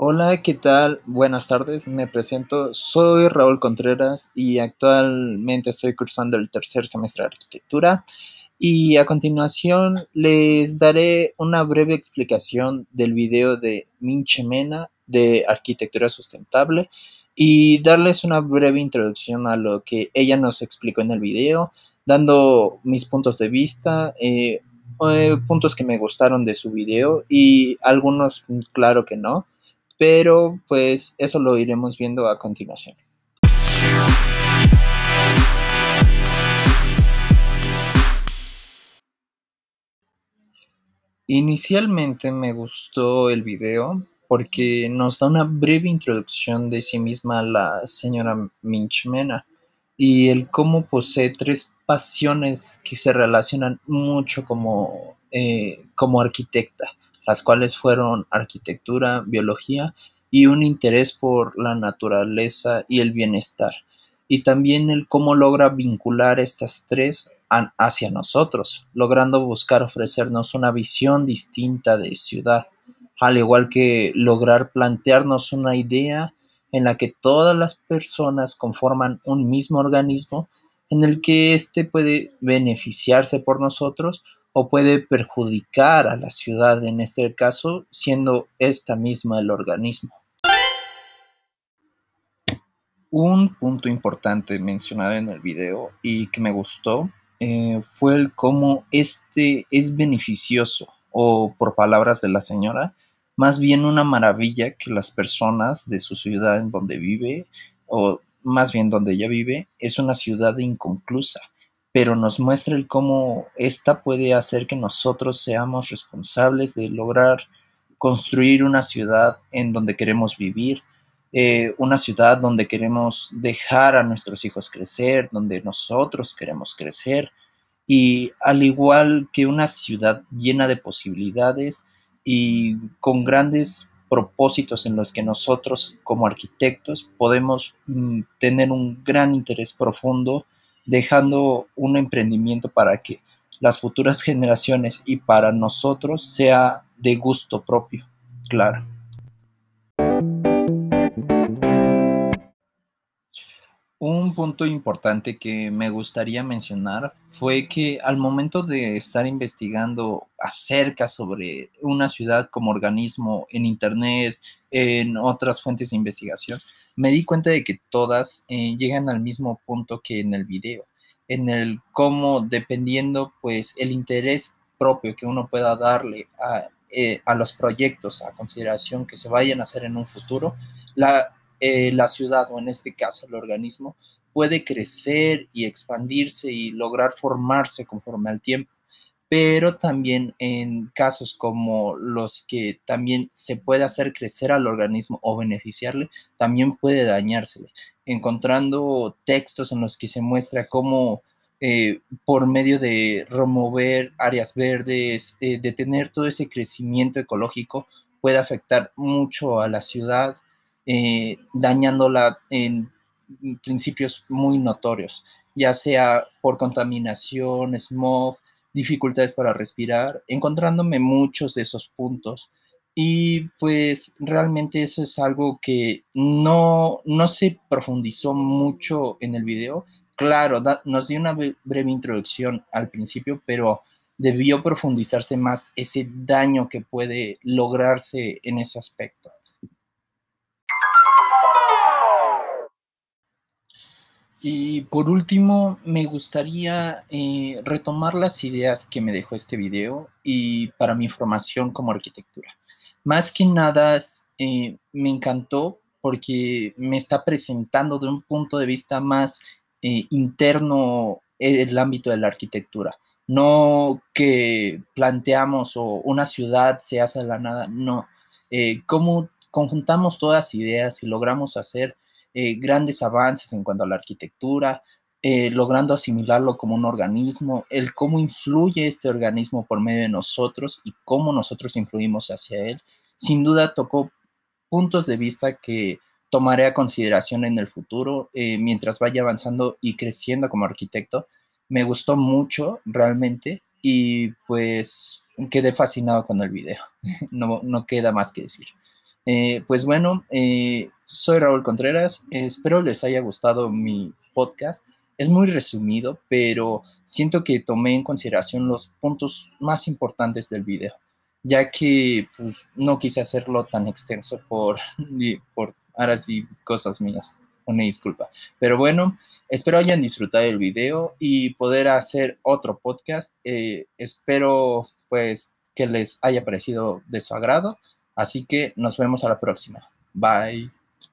Hola, ¿qué tal? Buenas tardes, me presento. Soy Raúl Contreras y actualmente estoy cursando el tercer semestre de arquitectura. Y a continuación les daré una breve explicación del video de Minche Mena de arquitectura sustentable y darles una breve introducción a lo que ella nos explicó en el video, dando mis puntos de vista, eh, eh, puntos que me gustaron de su video y algunos claro que no, pero pues eso lo iremos viendo a continuación. Inicialmente me gustó el video porque nos da una breve introducción de sí misma la señora Minchmena y el cómo posee tres pasiones que se relacionan mucho como, eh, como arquitecta, las cuales fueron arquitectura, biología y un interés por la naturaleza y el bienestar. Y también el cómo logra vincular estas tres hacia nosotros, logrando buscar ofrecernos una visión distinta de ciudad, al igual que lograr plantearnos una idea en la que todas las personas conforman un mismo organismo en el que éste puede beneficiarse por nosotros o puede perjudicar a la ciudad, en este caso, siendo esta misma el organismo. Un punto importante mencionado en el video y que me gustó eh, fue el cómo este es beneficioso, o por palabras de la señora, más bien una maravilla que las personas de su ciudad en donde vive, o más bien donde ella vive, es una ciudad inconclusa, pero nos muestra el cómo esta puede hacer que nosotros seamos responsables de lograr construir una ciudad en donde queremos vivir, eh, una ciudad donde queremos dejar a nuestros hijos crecer, donde nosotros queremos crecer. Y al igual que una ciudad llena de posibilidades y con grandes propósitos en los que nosotros como arquitectos podemos mm, tener un gran interés profundo, dejando un emprendimiento para que las futuras generaciones y para nosotros sea de gusto propio, claro. Un punto importante que me gustaría mencionar fue que al momento de estar investigando acerca sobre una ciudad como organismo en Internet, en otras fuentes de investigación, me di cuenta de que todas eh, llegan al mismo punto que en el video, en el cómo dependiendo pues el interés propio que uno pueda darle a, eh, a los proyectos a consideración que se vayan a hacer en un futuro, la, eh, la ciudad o en este caso el organismo puede crecer y expandirse y lograr formarse conforme al tiempo, pero también en casos como los que también se puede hacer crecer al organismo o beneficiarle, también puede dañársele, encontrando textos en los que se muestra cómo eh, por medio de remover áreas verdes, eh, de tener todo ese crecimiento ecológico, puede afectar mucho a la ciudad eh, dañándola en principios muy notorios, ya sea por contaminación, smog, dificultades para respirar, encontrándome muchos de esos puntos. Y pues realmente eso es algo que no, no se profundizó mucho en el video. Claro, nos dio una breve introducción al principio, pero debió profundizarse más ese daño que puede lograrse en ese aspecto. Y por último, me gustaría eh, retomar las ideas que me dejó este video y para mi formación como arquitectura. Más que nada, eh, me encantó porque me está presentando de un punto de vista más eh, interno el ámbito de la arquitectura. No que planteamos o una ciudad se hace de la nada, no. cómo conjuntamos todas ideas y logramos hacer eh, grandes avances en cuanto a la arquitectura, eh, logrando asimilarlo como un organismo, el cómo influye este organismo por medio de nosotros y cómo nosotros influimos hacia él, sin duda tocó puntos de vista que tomaré a consideración en el futuro eh, mientras vaya avanzando y creciendo como arquitecto. Me gustó mucho realmente y pues quedé fascinado con el video. no, no queda más que decir. Eh, pues bueno, eh, soy Raúl Contreras, espero les haya gustado mi podcast. Es muy resumido, pero siento que tomé en consideración los puntos más importantes del video, ya que pues, no quise hacerlo tan extenso por, por ahora sí cosas mías. Una disculpa. Pero bueno, espero hayan disfrutado el video y poder hacer otro podcast. Eh, espero pues que les haya parecido de su agrado. Así que nos vemos a la próxima. Bye.